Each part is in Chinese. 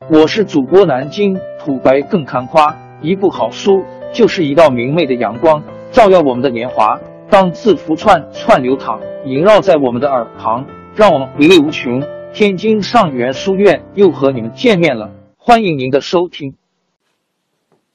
我是主播南京土白更看花，一部好书就是一道明媚的阳光，照耀我们的年华。当字符串串流淌，萦绕在我们的耳旁，让我们回味无穷。天津上元书院又和你们见面了，欢迎您的收听。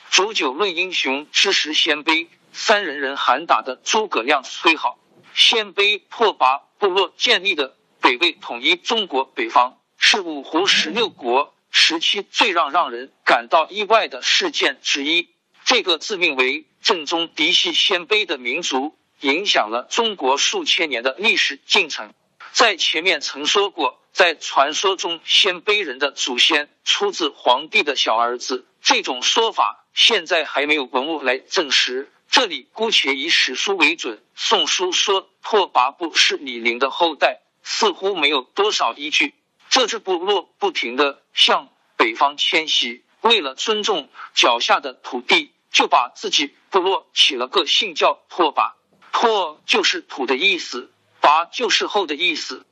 煮酒论英雄，知识鲜卑三人人喊打的诸葛亮虽好，鲜卑拓跋部落建立的北魏统一中国北方，是五胡十六国。时期最让让人感到意外的事件之一，这个自命为正宗嫡系鲜卑的民族，影响了中国数千年的历史进程。在前面曾说过，在传说中，鲜卑人的祖先出自皇帝的小儿子，这种说法现在还没有文物来证实。这里姑且以史书为准，《宋书》说拓跋部是李陵的后代，似乎没有多少依据。这支部落不停的向北方迁徙，为了尊重脚下的土地，就把自己部落起了个姓叫拓跋，拓就是土的意思，跋就是后的意思，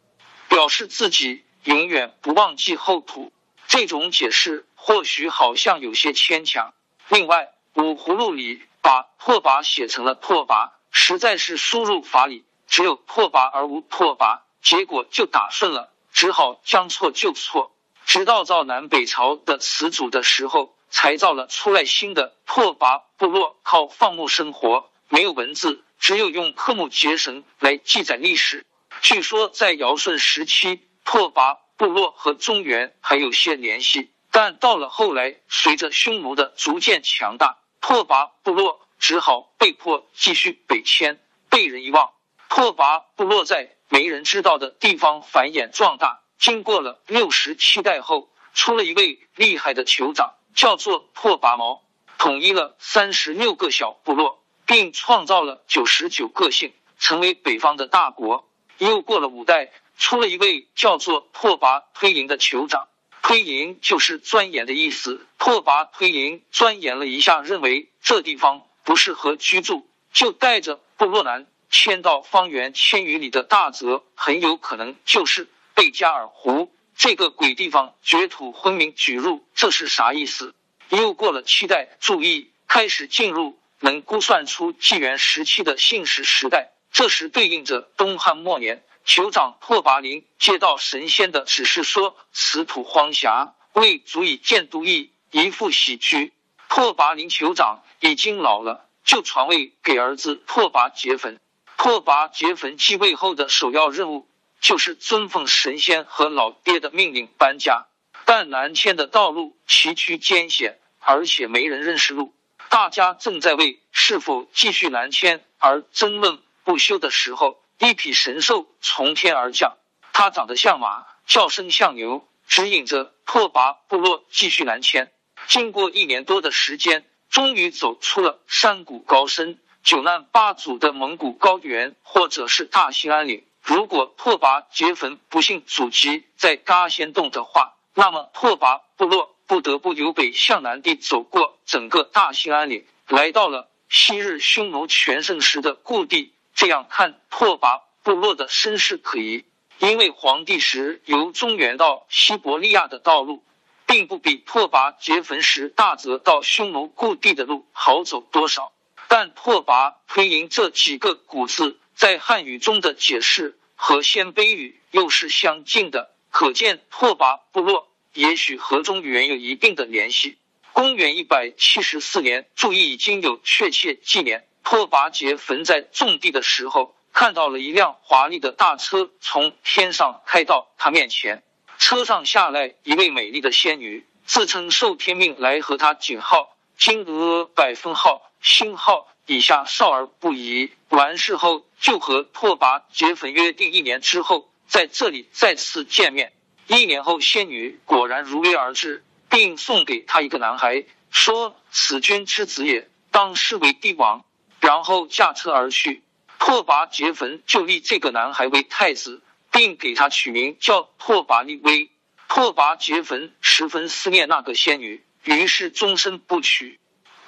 表示自己永远不忘记后土。这种解释或许好像有些牵强。另外，五葫芦里把拓跋写成了拓跋，实在是输入法里只有拓跋而无拓跋，结果就打顺了。只好将错就错，直到造南北朝的词组的时候，才造了出来新的拓跋部落。靠放牧生活，没有文字，只有用刻木结绳来记载历史。据说在尧舜时期，拓跋部落和中原还有些联系，但到了后来，随着匈奴的逐渐强大，拓跋部落只好被迫继续北迁，被人遗忘。拓跋部落在。没人知道的地方繁衍壮大，经过了六十七代后，出了一位厉害的酋长，叫做拓跋毛，统一了三十六个小部落，并创造了九十九个姓，成为北方的大国。又过了五代，出了一位叫做拓跋推营的酋长，推营就是钻研的意思。拓跋推营钻研了一下，认为这地方不适合居住，就带着部落南。迁到方圆千余里的大泽，很有可能就是贝加尔湖这个鬼地方。绝土昏迷举入，这是啥意思？又过了七代，注意开始进入能估算出纪元时期的信史时代。这时对应着东汉末年，酋长拓跋陵接到神仙的指示，说此土荒狭，未足以建都邑，一复喜居。拓跋陵酋长已经老了，就传位给儿子拓跋杰坟。拓跋杰坟继位后的首要任务就是遵奉神仙和老爹的命令搬家，但南迁的道路崎岖艰险，而且没人认识路。大家正在为是否继续南迁而争论不休的时候，一匹神兽从天而降，它长得像马，叫声像牛，指引着拓跋部落继续南迁。经过一年多的时间，终于走出了山谷高深。九难八阻的蒙古高原，或者是大兴安岭。如果拓跋杰坟不幸祖籍在嘎仙洞的话，那么拓跋部落不得不由北向南地走过整个大兴安岭，来到了昔日匈奴全盛时的故地。这样看，拓跋部落的身世可疑，因为黄帝时由中原到西伯利亚的道路，并不比拓跋杰坟时大泽到匈奴故地的路好走多少。但拓跋推营这几个古字在汉语中的解释和鲜卑语又是相近的，可见拓跋部落也许和中原有一定的联系。公元一百七十四年，注意已经有确切纪年。拓跋杰坟在种地的时候，看到了一辆华丽的大车从天上开到他面前，车上下来一位美丽的仙女，自称受天命来和他景号金额百分号。星号以下少儿不宜。完事后，就和拓跋结坟约定一年之后在这里再次见面。一年后，仙女果然如约而至，并送给他一个男孩，说：“此君之子也，当视为帝王。”然后驾车而去。拓跋结坟就立这个男孩为太子，并给他取名叫拓跋力威。拓跋结坟十分思念那个仙女，于是终身不娶。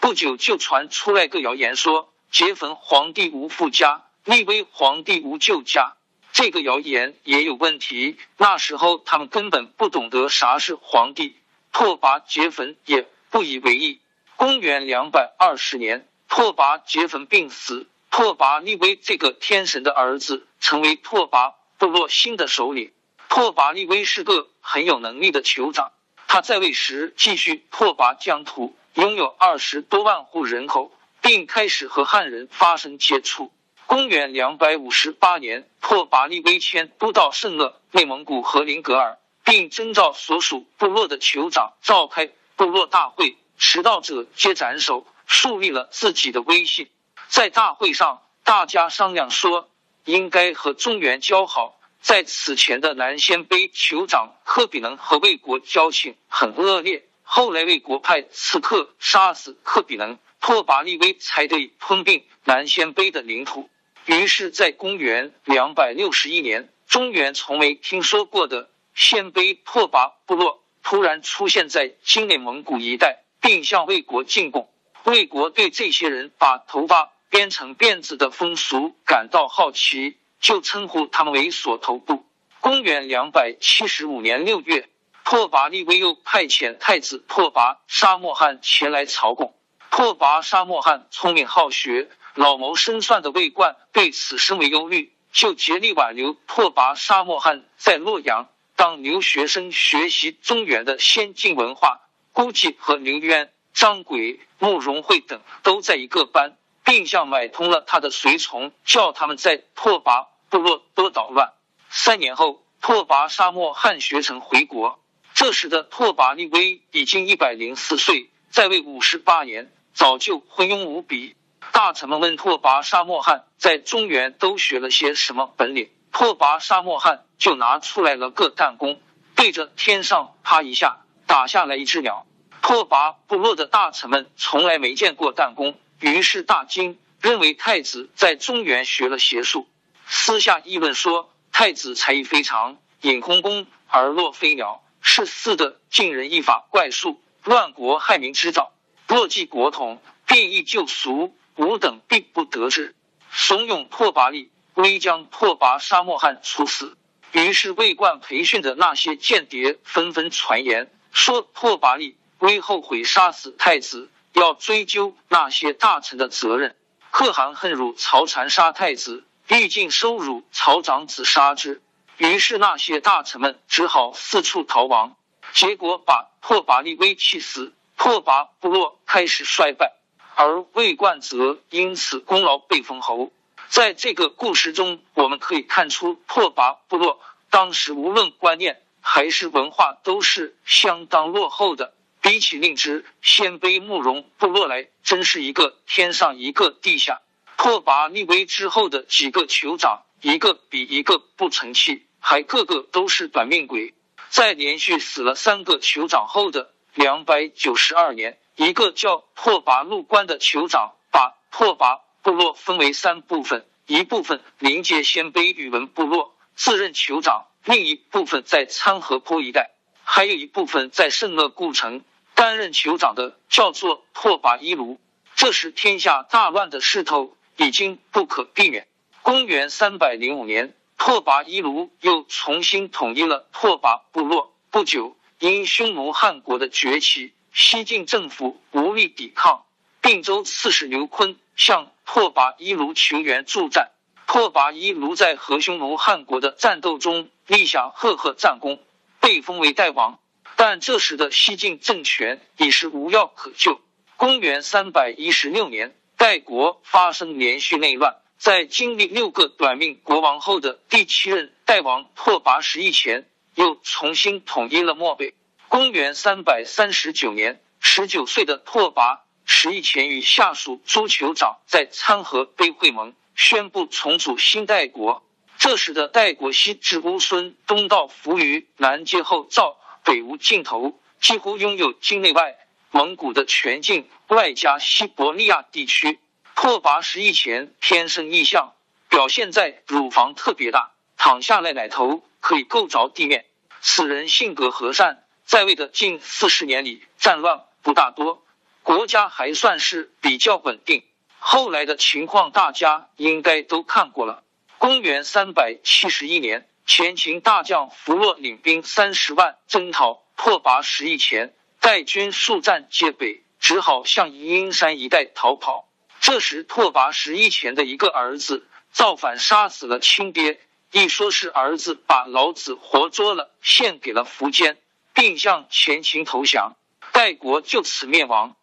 不久就传出来个谣言，说劫坟皇帝无父家，立威皇帝无舅家。这个谣言也有问题。那时候他们根本不懂得啥是皇帝，拓跋劫坟也不以为意。公元两百二十年，拓跋劫坟病死，拓跋力威这个天神的儿子成为拓跋部落新的首领。拓跋力威是个很有能力的酋长，他在位时继续拓跋疆土，拥有二十多万户人口，并开始和汉人发生接触。公元两百五十八年，拓跋力威迁都到圣勒内蒙古和林格尔，并征召所属部落的酋长召开部落大会。迟到者皆斩首，树立了自己的威信。在大会上，大家商量说，应该和中原交好。在此前的南鲜卑酋长科比能和魏国交情很恶劣，后来魏国派刺客杀死克比能，拓跋力威才得以吞并南鲜卑的领土。于是，在公元两百六十一年，中原从没听说过的鲜卑拓跋部落突然出现在今内蒙古一带。并向魏国进贡。魏国对这些人把头发编成辫子的风俗感到好奇，就称呼他们为锁头部。公元两百七十五年六月，拓跋力威又派遣太子拓跋沙漠汗前来朝贡。拓跋沙漠汗聪明好学、老谋深算的魏冠对此深为忧虑，就竭力挽留拓跋沙漠汗在洛阳当留学生，学习中原的先进文化。估计和刘渊、张轨、慕容慧等都在一个班，并向买通了他的随从，叫他们在拓跋部落多捣乱。三年后，拓跋沙漠汉学成回国。这时的拓跋力威已经一百零四岁，在位五十八年，早就昏庸无比。大臣们问拓跋沙漠汉在中原都学了些什么本领，拓跋沙漠汉就拿出来了个弹弓，对着天上啪一下。打下来一只鸟，拓跋部落的大臣们从来没见过弹弓，于是大惊，认为太子在中原学了邪术，私下议论说太子才艺非常，引空弓而落飞鸟，是似的尽人一法怪术，乱国害民之兆。若继国统，变异旧俗，吾等必不得志。怂恿拓跋力威将拓跋沙漠汉处死。于是魏冠培训的那些间谍纷纷传言。说拓跋力威后悔杀死太子，要追究那些大臣的责任。可汗恨辱曹禅杀太子，欲尽收辱曹长子杀之。于是那些大臣们只好四处逃亡，结果把拓跋力威气死。拓跋部落开始衰败，而魏冠则因此功劳被封侯。在这个故事中，我们可以看出拓跋部落当时无论观念。还是文化都是相当落后的，比起令之鲜卑慕容部落来，真是一个天上一个地下。拓跋力威之后的几个酋长，一个比一个不成器，还个个都是短命鬼。在连续死了三个酋长后的两百九十二年，一个叫拓跋陆关的酋长把拓跋部落分为三部分，一部分临接鲜卑宇文部落，自任酋长。另一部分在参河坡一带，还有一部分在圣乐故城担任酋长的叫做拓跋伊卢。这时天下大乱的势头已经不可避免。公元三百零五年，拓跋伊卢又重新统一了拓跋部落。不久，因匈奴汉国的崛起，西晋政府无力抵抗，并州刺史刘坤向拓跋伊卢求援助战。拓跋伊卢在和匈奴汉国的战斗中立下赫赫战功，被封为代王。但这时的西晋政权已是无药可救。公元三百一十六年，代国发生连续内乱，在经历六个短命国王后的第七任代王拓跋十翼前，又重新统一了漠北。公元三百三十九年，十九岁的拓跋十翼前与下属诸酋长在参河碑会盟。宣布重组新代国。这时的代国西至乌孙，东到扶余，南接后赵，北无尽头，几乎拥有境内外蒙古的全境，外加西伯利亚地区。拓跋十翼前天生异象，表现在乳房特别大，躺下来奶头可以够着地面。此人性格和善，在位的近四十年里，战乱不大多，国家还算是比较稳定。后来的情况大家应该都看过了。公元三百七十一年，前秦大将弗洛领兵三十万征讨拓跋十翼前，带军速战皆北，只好向阴山一带逃跑。这时，拓跋十一前的一个儿子造反，杀死了亲爹。一说是儿子把老子活捉了，献给了苻坚，并向前秦投降，代国就此灭亡。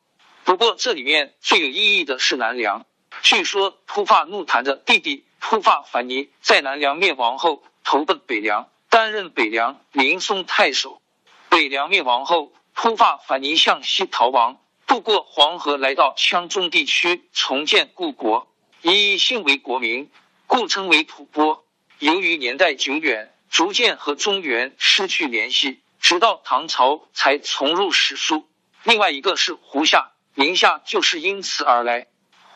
不过，这里面最有意义的是南梁。据说突发怒檀的弟弟突发凡尼在南梁灭亡后投奔北凉，担任北凉临松太守。北凉灭亡后，突发凡尼向西逃亡。渡过黄河，来到羌中地区重建故国，以姓为国名，故称为吐蕃。由于年代久远，逐渐和中原失去联系，直到唐朝才重入史书。另外一个是胡夏，宁夏就是因此而来。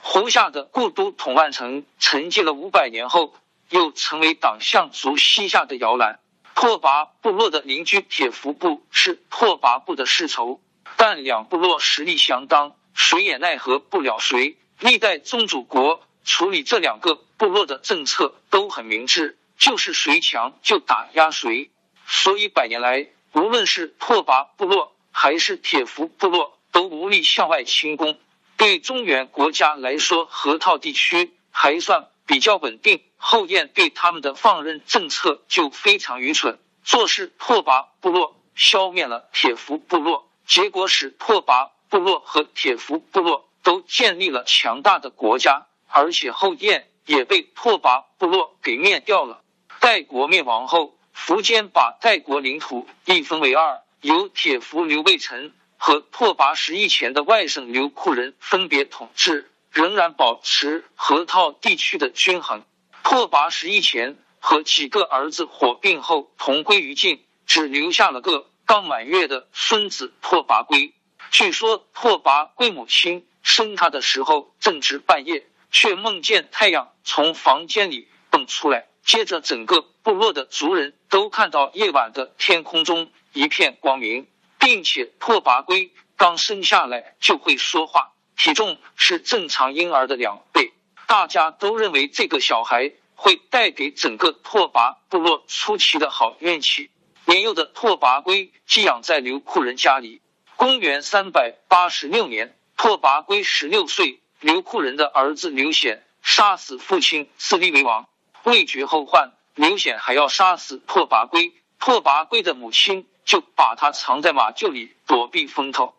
胡夏的故都统万城，沉寂了五百年后，又成为党项族西夏的摇篮。拓跋部落的邻居铁服部是拓跋部的世仇。但两部落实力相当，谁也奈何不了谁。历代宗主国处理这两个部落的政策都很明智，就是谁强就打压谁。所以百年来，无论是拓跋部落还是铁服部落，都无力向外侵攻。对中原国家来说，河套地区还算比较稳定。后燕对他们的放任政策就非常愚蠢，做事拓跋部落消灭了铁服部落。结果使拓跋部落和铁服部落都建立了强大的国家，而且后燕也被拓跋部落给灭掉了。代国灭亡后，苻坚把代国领土一分为二，由铁服刘备臣和拓跋十一前的外甥刘库人分别统治，仍然保持河套地区的均衡。拓跋十一前和几个儿子火并后同归于尽，只留下了个。刚满月的孙子拓跋圭，据说拓跋圭母亲生他的时候正值半夜，却梦见太阳从房间里蹦出来。接着，整个部落的族人都看到夜晚的天空中一片光明，并且拓跋圭刚生下来就会说话，体重是正常婴儿的两倍。大家都认为这个小孩会带给整个拓跋部落出奇的好运气。年幼的拓跋圭寄养在刘库人家里。公元三百八十六年，拓跋圭十六岁，刘库人的儿子刘显杀死父亲，自立为王。未绝后患，刘显还要杀死拓跋圭。拓跋圭的母亲就把他藏在马厩里躲避风头。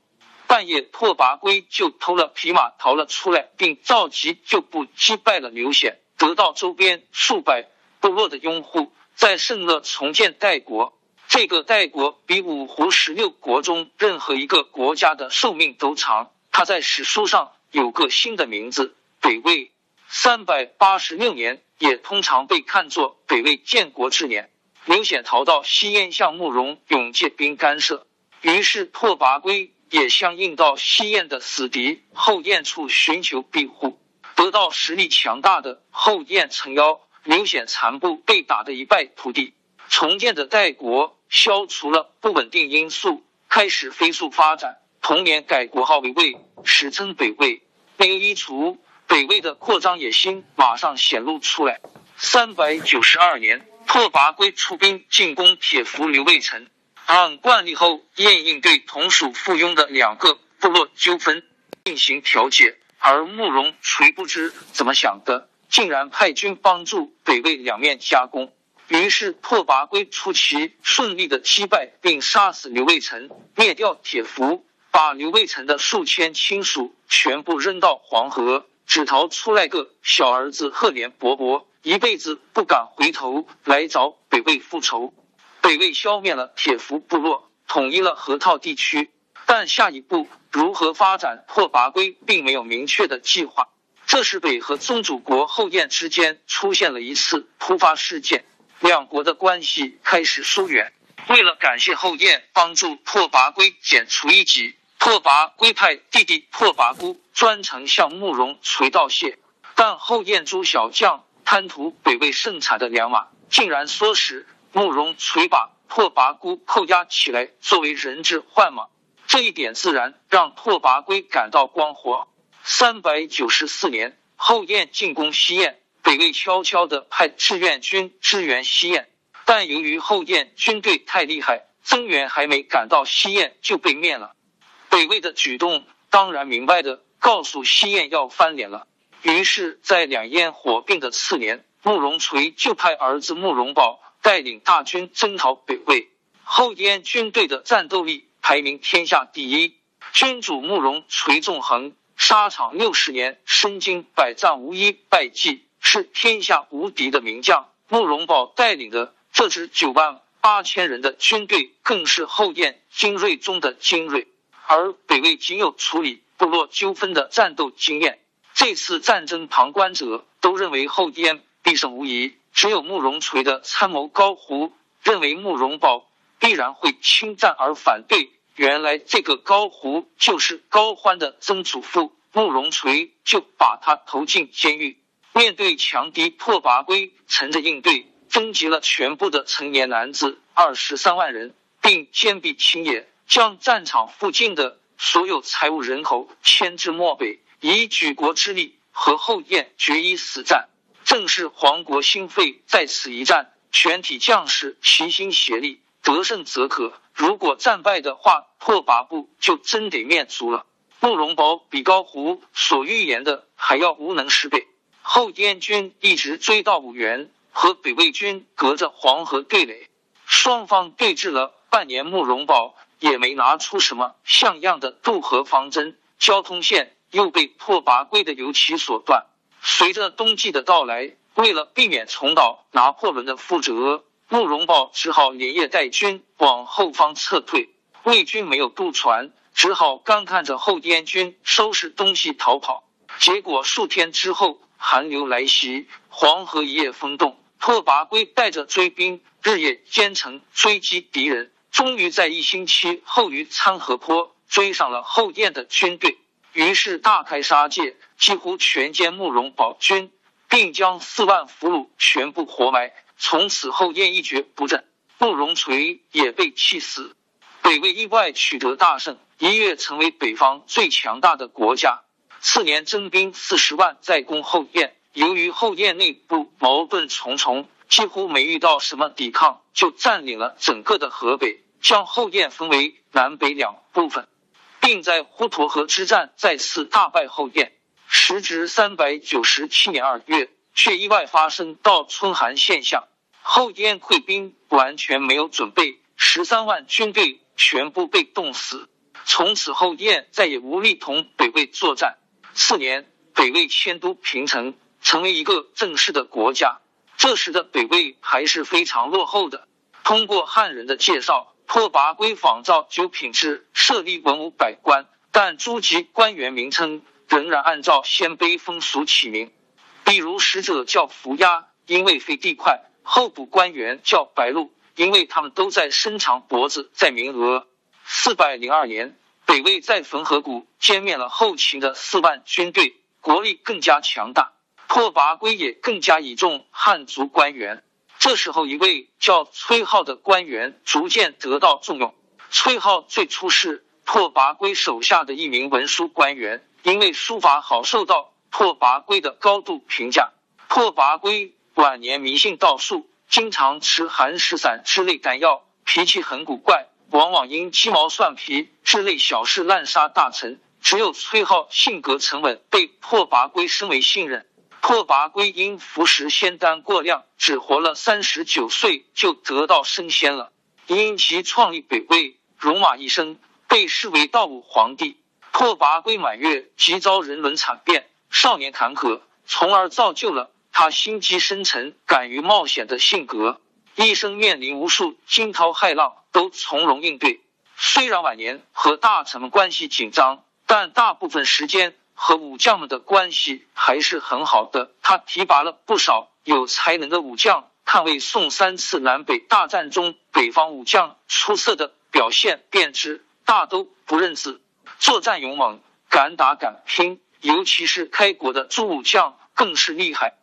半夜，拓跋圭就偷了匹马逃了出来，并召集旧部击败了刘显，得到周边数百部落的拥护，在圣乐重建代国。这个代国比五胡十六国中任何一个国家的寿命都长。他在史书上有个新的名字——北魏。三百八十六年也通常被看作北魏建国之年。刘显逃到西燕，向慕容永借兵干涉，于是拓跋圭也相应到西燕的死敌后燕处寻求庇护，得到实力强大的后燕撑腰，刘显残部被打得一败涂地。重建的代国消除了不稳定因素，开始飞速发展。同年改国号为魏，史称北魏。没有一除，北魏的扩张野心马上显露出来。三百九十二年，拓跋圭出兵进攻铁服刘备城，按惯例后燕应对同属附庸的两个部落纠纷进行调解，而慕容垂不知怎么想的，竟然派军帮助北魏两面夹攻。于是拓跋圭出奇顺利的击败并杀死刘卫成，灭掉铁服，把刘卫成的数千亲属全部扔到黄河，只逃出来个小儿子赫连勃勃，一辈子不敢回头来找北魏复仇。北魏消灭了铁服部落，统一了河套地区，但下一步如何发展，拓跋圭并没有明确的计划。这时，北和宗主国后燕之间出现了一次突发事件。两国的关系开始疏远。为了感谢后燕帮助拓跋圭剪除异己，拓跋圭派弟弟拓跋孤专程向慕容垂道谢。但后燕诸小将贪图北魏盛产的良马，竟然唆使慕容垂把拓跋孤扣押起来作为人质换马。这一点自然让拓跋圭感到光火。三百九十四年，后燕进攻西燕。北魏悄悄的派志愿军支援西燕，但由于后燕军队太厉害，增援还没赶到西燕就被灭了。北魏的举动当然明白的告诉西燕要翻脸了。于是，在两燕火并的次年，慕容垂就派儿子慕容宝带领大军征讨北魏。后燕军队的战斗力排名天下第一，君主慕容垂纵横沙场六十年，身经百战无一败绩，是天下无敌的名将。慕容宝带领的这支九万八千人的军队，更是后燕精锐中的精锐。而北魏仅有处理部落纠纷的战斗经验，这次战争旁观者都认为后燕必胜无疑。只有慕容垂的参谋高胡认为慕容宝必然会侵占而反对。原来这个高胡就是高欢的曾祖父，慕容垂就把他投进监狱。面对强敌拓跋圭，乘着应对，征集了全部的成年男子二十三万人，并坚壁清野，将战场附近的所有财物人口迁至漠北，以举国之力和后燕决一死战。正是黄国兴废在此一战，全体将士齐心协力，得胜则可。如果战败的话，拓跋部就真得灭族了。慕容宝比高胡所预言的还要无能十倍。后燕军一直追到五原，和北魏军隔着黄河对垒，双方对峙了半年，慕容宝也没拿出什么像样的渡河方针，交通线又被拓跋圭的油漆所断。随着冬季的到来，为了避免重蹈拿破仑的覆辙，慕容宝只好连夜带军往后方撤退。魏军没有渡船，只好干看着后燕军收拾东西逃跑。结果数天之后。寒流来袭，黄河一夜风动。拓跋圭带着追兵，日夜兼程追击敌人，终于在一星期后于参河坡追上了后燕的军队。于是大开杀戒，几乎全歼慕容宝军，并将四万俘虏全部活埋。从此后燕一蹶不振，慕容垂也被气死。北魏意外取得大胜，一跃成为北方最强大的国家。次年征兵四十万再攻后燕，由于后燕内部矛盾重重，几乎没遇到什么抵抗，就占领了整个的河北，将后燕分为南北两部分，并在滹沱河之战再次大败后燕。时值三百九十七年二月，却意外发生倒春寒现象，后燕溃兵完全没有准备，十三万军队全部被冻死，从此后燕再也无力同北魏作战。次年，北魏迁都平城，成为一个正式的国家。这时的北魏还是非常落后的。通过汉人的介绍，拓跋圭仿照九品制设立文武百官，但诸级官员名称仍然按照鲜卑风俗起名。比如使者叫伏押，因为飞地快；候补官员叫白鹿，因为他们都在伸长脖子在鸣鹅。四百零二年。北魏在汾河谷歼灭了后秦的四万军队，国力更加强大。拓跋圭也更加倚重汉族官员。这时候，一位叫崔浩的官员逐渐得到重用。崔浩最初是拓跋圭手下的一名文书官员，因为书法好，受到拓跋圭的高度评价。拓跋圭晚年迷信道术，经常吃寒食散之类丹药，脾气很古怪。往往因鸡毛蒜皮之类小事滥杀大臣，只有崔浩性格沉稳，被拓跋圭深为信任。拓跋圭因服食仙丹过量，只活了三十九岁就得道升仙了。因其创立北魏，戎马一生，被视为道武皇帝。拓跋圭满月即遭人伦惨变，少年坎坷，从而造就了他心机深沉、敢于冒险的性格。一生面临无数惊涛骇浪。都从容应对。虽然晚年和大臣们关系紧张，但大部分时间和武将们的关系还是很好的。他提拔了不少有才能的武将，捍卫宋三次南北大战中北方武将出色的表现，便知大都不认字，作战勇猛，敢打敢拼。尤其是开国的诸武将更是厉害，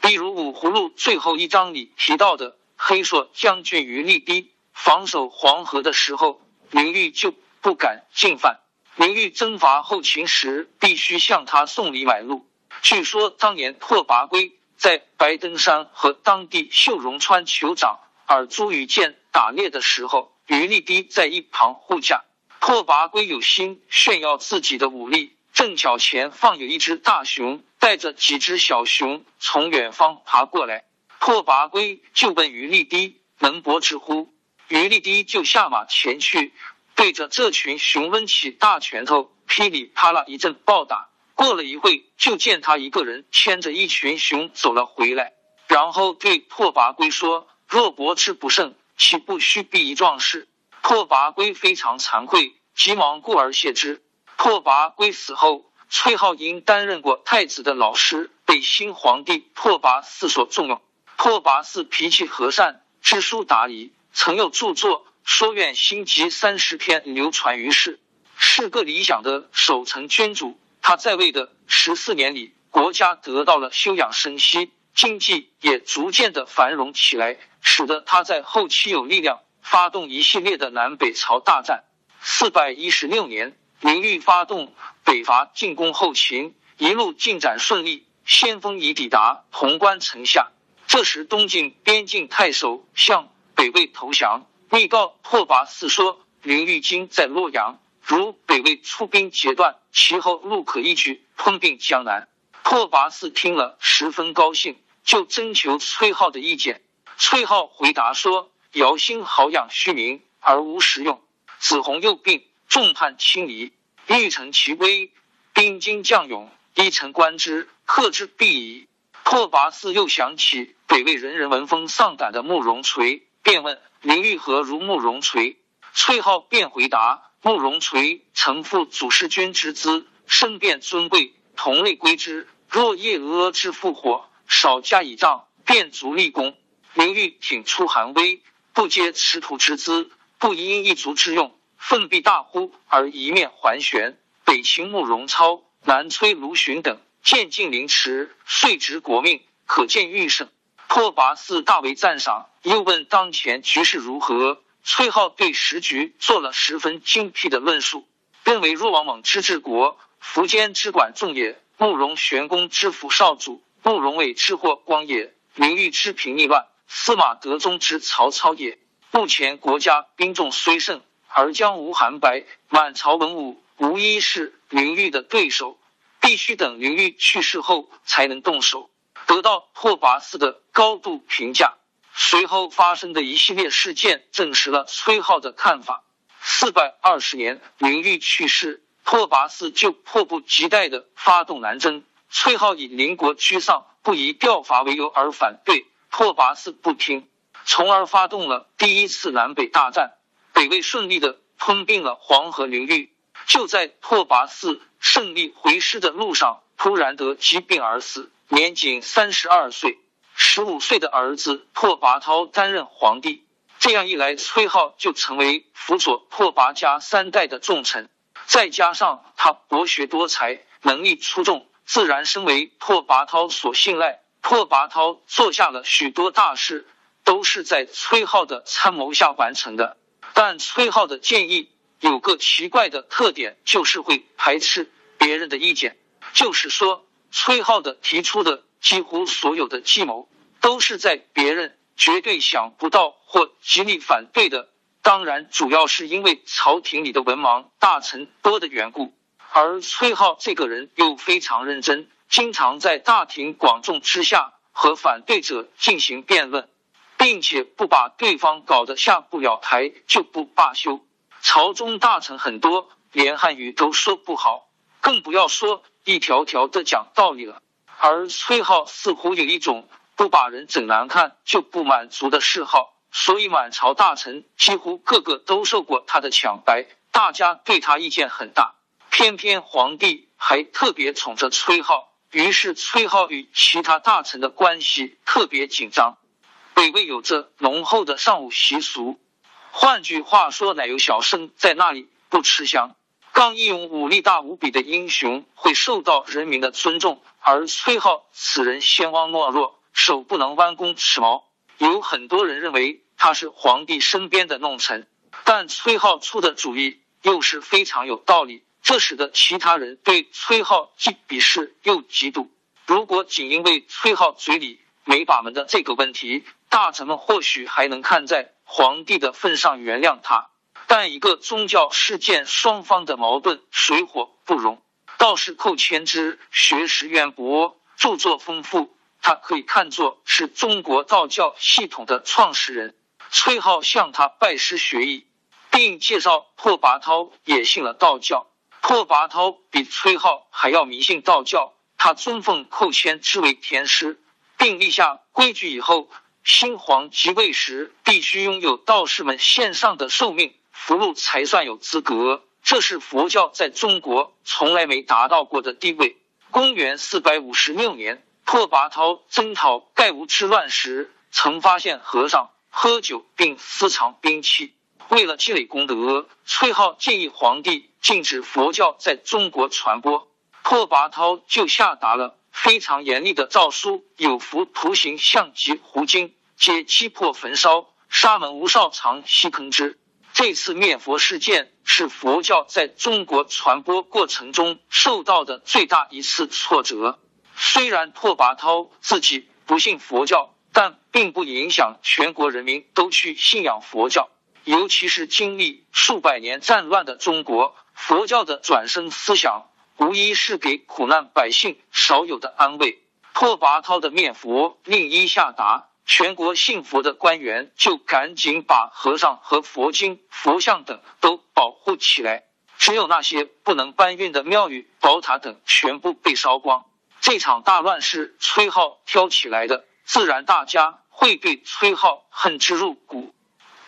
比如《五葫芦》最后一章里提到的黑硕将军于立低。防守黄河的时候，刘裕就不敢进犯。刘裕征伐后秦时，必须向他送礼买路。据说当年拓跋圭在白登山和当地秀容川酋长尔朱与剑打猎的时候，于立低在一旁护驾。拓跋圭有心炫耀自己的武力，正巧前方有一只大熊带着几只小熊从远方爬过来，拓跋圭就问于立低能搏之乎？于立低就下马前去，对着这群熊抡起大拳头，噼里啪啦一阵暴打。过了一会，就见他一个人牵着一群熊走了回来，然后对拓跋圭说：“若搏之不胜，岂不须毙一壮士？”拓跋圭非常惭愧，急忙故而谢之。拓跋圭死后，崔浩因担任过太子的老师，被新皇帝拓跋嗣所重用。拓跋嗣脾气和善，知书达理，曾有著作《说愿心集》三十篇流传于世，是个理想的守成君主。他在位的十四年里，国家得到了休养生息，经济也逐渐的繁荣起来，使得他在后期有力量。发动一系列的南北朝大战。四百一十六年，明玉发动北伐进攻后秦，一路进展顺利，先锋已抵达潼关城下。这时，东晋边境太守向北魏投降，密告拓跋嗣说：“刘裕今在洛阳，如北魏出兵截断，其后路可一举吞并江南。”拓跋嗣听了十分高兴，就征求崔浩的意见。崔浩回答说。姚兴好养虚名而无实用，子弘又病，众叛亲离，欲成其威，兵精将勇，一城观之，克之必矣。拓跋嗣又想起北魏人人闻风丧胆的慕容垂，便问林玉何如慕容垂？崔浩便回答：慕容垂曾负祖师君之资，身便尊贵，同类归之。若夜阿之复火，少加以杖，便足立功。林玉挺出寒威。不接持土之资，不因一族之用，奋臂大呼而一面还旋。北秦慕容超、南崔卢循等渐进凌迟，遂执国命，可见欲胜。拓跋嗣大为赞赏，又问当前局势如何。崔浩对时局做了十分精辟的论述，认为若王猛之治国，苻坚之管仲也；慕容玄公之辅少主，慕容伟之祸光也；名誉之平逆乱。司马德宗之曹操也。目前国家兵众虽盛，而将无韩白，满朝文武无一是名誉的对手，必须等刘裕去世后才能动手。得到拓跋嗣的高度评价。随后发生的一系列事件证实了崔浩的看法。四百二十年，刘裕去世，拓跋嗣就迫不及待的发动南征。崔浩以邻国居丧，不宜调伐为由而反对。拓跋嗣不听，从而发动了第一次南北大战。北魏顺利的吞并了黄河流域。就在拓跋嗣胜利回师的路上，突然得疾病而死，年仅三十二岁。十五岁的儿子拓跋焘担任皇帝。这样一来，崔浩就成为辅佐拓跋家三代的重臣。再加上他博学多才，能力出众，自然身为拓跋焘所信赖。拓跋焘做下了许多大事，都是在崔浩的参谋下完成的。但崔浩的建议有个奇怪的特点，就是会排斥别人的意见。就是说，崔浩的提出的几乎所有的计谋，都是在别人绝对想不到或极力反对的。当然，主要是因为朝廷里的文盲大臣多的缘故。而崔浩这个人又非常认真。经常在大庭广众之下和反对者进行辩论，并且不把对方搞得下不了台就不罢休。朝中大臣很多，连汉语都说不好，更不要说一条条的讲道理了。而崔浩似乎有一种不把人整难看就不满足的嗜好，所以满朝大臣几乎个个都受过他的抢白，大家对他意见很大。偏偏皇帝还特别宠着崔浩。于是，崔浩与其他大臣的关系特别紧张。北魏有着浓厚的尚武习俗，换句话说，奶油小生在那里不吃香。刚义勇、武力大无比的英雄会受到人民的尊重，而崔浩此人先汪懦弱，手不能弯弓持矛。有很多人认为他是皇帝身边的弄臣，但崔浩出的主意又是非常有道理。这使得其他人对崔浩既鄙视又嫉妒。如果仅因为崔浩嘴里没把门的这个问题，大臣们或许还能看在皇帝的份上原谅他。但一个宗教事件，双方的矛盾水火不容。道士寇谦之学识渊博，著作丰富，他可以看作是中国道教系统的创始人。崔浩向他拜师学艺，并介绍拓跋焘也信了道教。拓跋焘比崔浩还要迷信道教，他尊奉寇谦之为天师，并立下规矩：以后新皇即位时，必须拥有道士们献上的寿命符箓才算有资格。这是佛教在中国从来没达到过的地位。公元四百五十六年，拓跋焘征讨盖吴之乱时，曾发现和尚。喝酒并私藏兵器，为了积累功德，崔浩建议皇帝禁止佛教在中国传播。拓跋焘就下达了非常严厉的诏书，有符徒刑像及胡经，皆击破焚烧。沙门无少长西坑之。这次灭佛事件是佛教在中国传播过程中受到的最大一次挫折。虽然拓跋焘自己不信佛教。但并不影响全国人民都去信仰佛教，尤其是经历数百年战乱的中国，佛教的转生思想无疑是给苦难百姓少有的安慰。拓跋焘的灭佛令一下达，全国信佛的官员就赶紧把和尚和佛经、佛像等都保护起来，只有那些不能搬运的庙宇、宝塔等全部被烧光。这场大乱是崔浩挑起来的。自然，大家会对崔浩恨之入骨。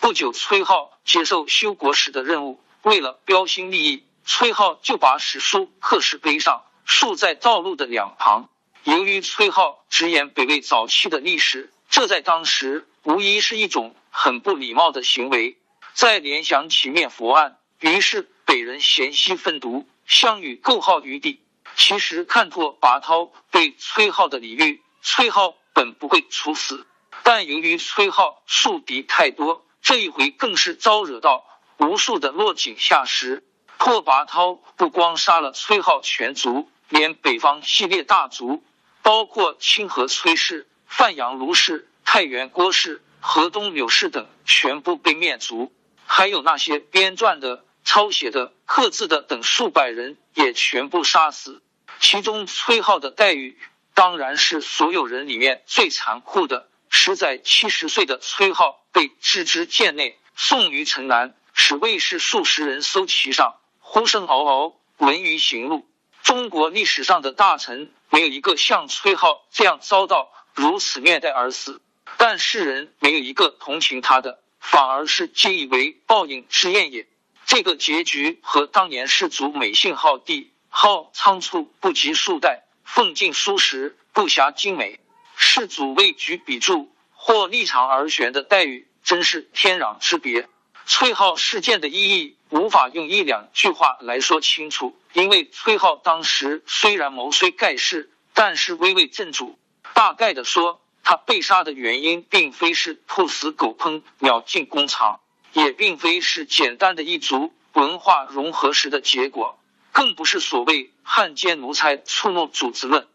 不久，崔浩接受修国史的任务，为了标新立异，崔浩就把史书刻石碑上，竖在道路的两旁。由于崔浩直言北魏早期的历史，这在当时无疑是一种很不礼貌的行为。再联想起灭佛案，于是北人嫌隙愤毒，相与构号于地。其实，看破拔涛对崔浩的礼遇，崔浩。本不会处死，但由于崔浩树敌太多，这一回更是招惹到无数的落井下石。拓跋焘不光杀了崔浩全族，连北方系列大族，包括清河崔氏、范阳卢氏、太原郭氏、河东柳氏等，全部被灭族。还有那些编撰的、抄写的、刻字的等数百人，也全部杀死。其中崔浩的待遇。当然是所有人里面最残酷的。实在七十岁的崔浩被置之剑内，送于城南，使卫士数十人搜其上，呼声嗷嗷，闻于行路。中国历史上的大臣没有一个像崔浩这样遭到如此虐待而死，但世人没有一个同情他的，反而是皆以为报应之焰也。这个结局和当年世祖美信号帝号仓促不及数代。奉敬书时，不暇精美。世祖为举笔注或立长而悬的待遇，真是天壤之别。崔浩事件的意义无法用一两句话来说清楚，因为崔浩当时虽然谋虽盖世，但是威为正主。大概的说，他被杀的原因，并非是兔死狗烹、鸟尽弓藏，也并非是简单的一族文化融合时的结果。更不是所谓汉奸奴才触怒主子论。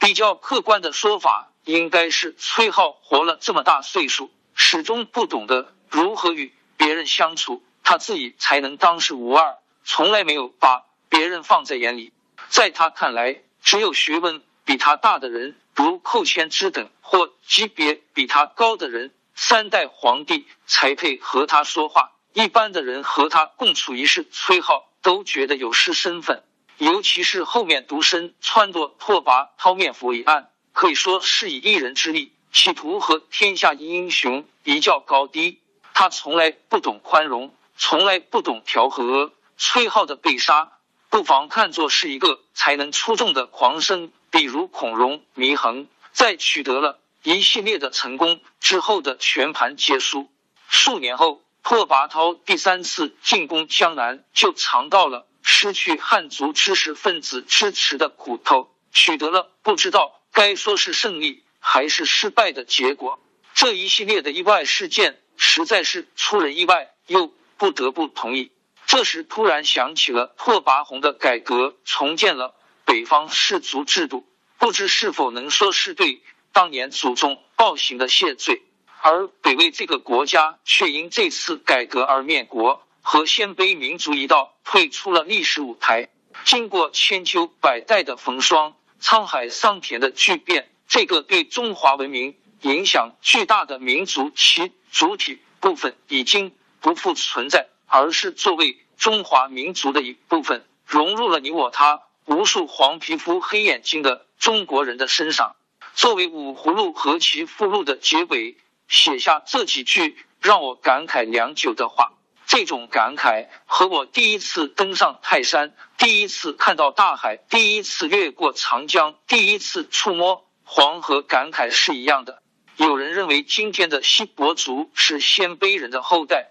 比较客观的说法，应该是崔浩活了这么大岁数，始终不懂得如何与别人相处，他自己才能当世无二，从来没有把别人放在眼里。在他看来，只有学问比他大的人，如寇谦之等，或级别比他高的人，三代皇帝才配和他说话。一般的人和他共处一室，崔浩。都觉得有失身份，尤其是后面独身撺掇拓跋焘灭佛一案，可以说是以一人之力企图和天下英雄一较高低。他从来不懂宽容，从来不懂调和。崔浩的被杀，不妨看作是一个才能出众的狂僧，比如孔融、祢衡，在取得了一系列的成功之后的全盘皆输。数年后。拓跋焘第三次进攻江南，就尝到了失去汉族知识分子支持的苦头，取得了不知道该说是胜利还是失败的结果。这一系列的意外事件实在是出人意外，又不得不同意。这时突然想起了拓跋宏的改革，重建了北方氏族制度，不知是否能说是对当年祖宗暴行的谢罪。而北魏这个国家却因这次改革而灭国，和鲜卑民族一道退出了历史舞台。经过千秋百代的风霜，沧海桑田的巨变，这个对中华文明影响巨大的民族，其主体部分已经不复存在，而是作为中华民族的一部分，融入了你我他无数黄皮肤黑眼睛的中国人的身上。作为五葫芦和其附录的结尾，写下这几句让我感慨良久的话。这种感慨和我第一次登上泰山、第一次看到大海、第一次越过长江、第一次触摸黄河感慨是一样的。有人认为今天的锡伯族是鲜卑人的后代，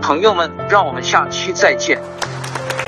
朋友们让我们下期再见。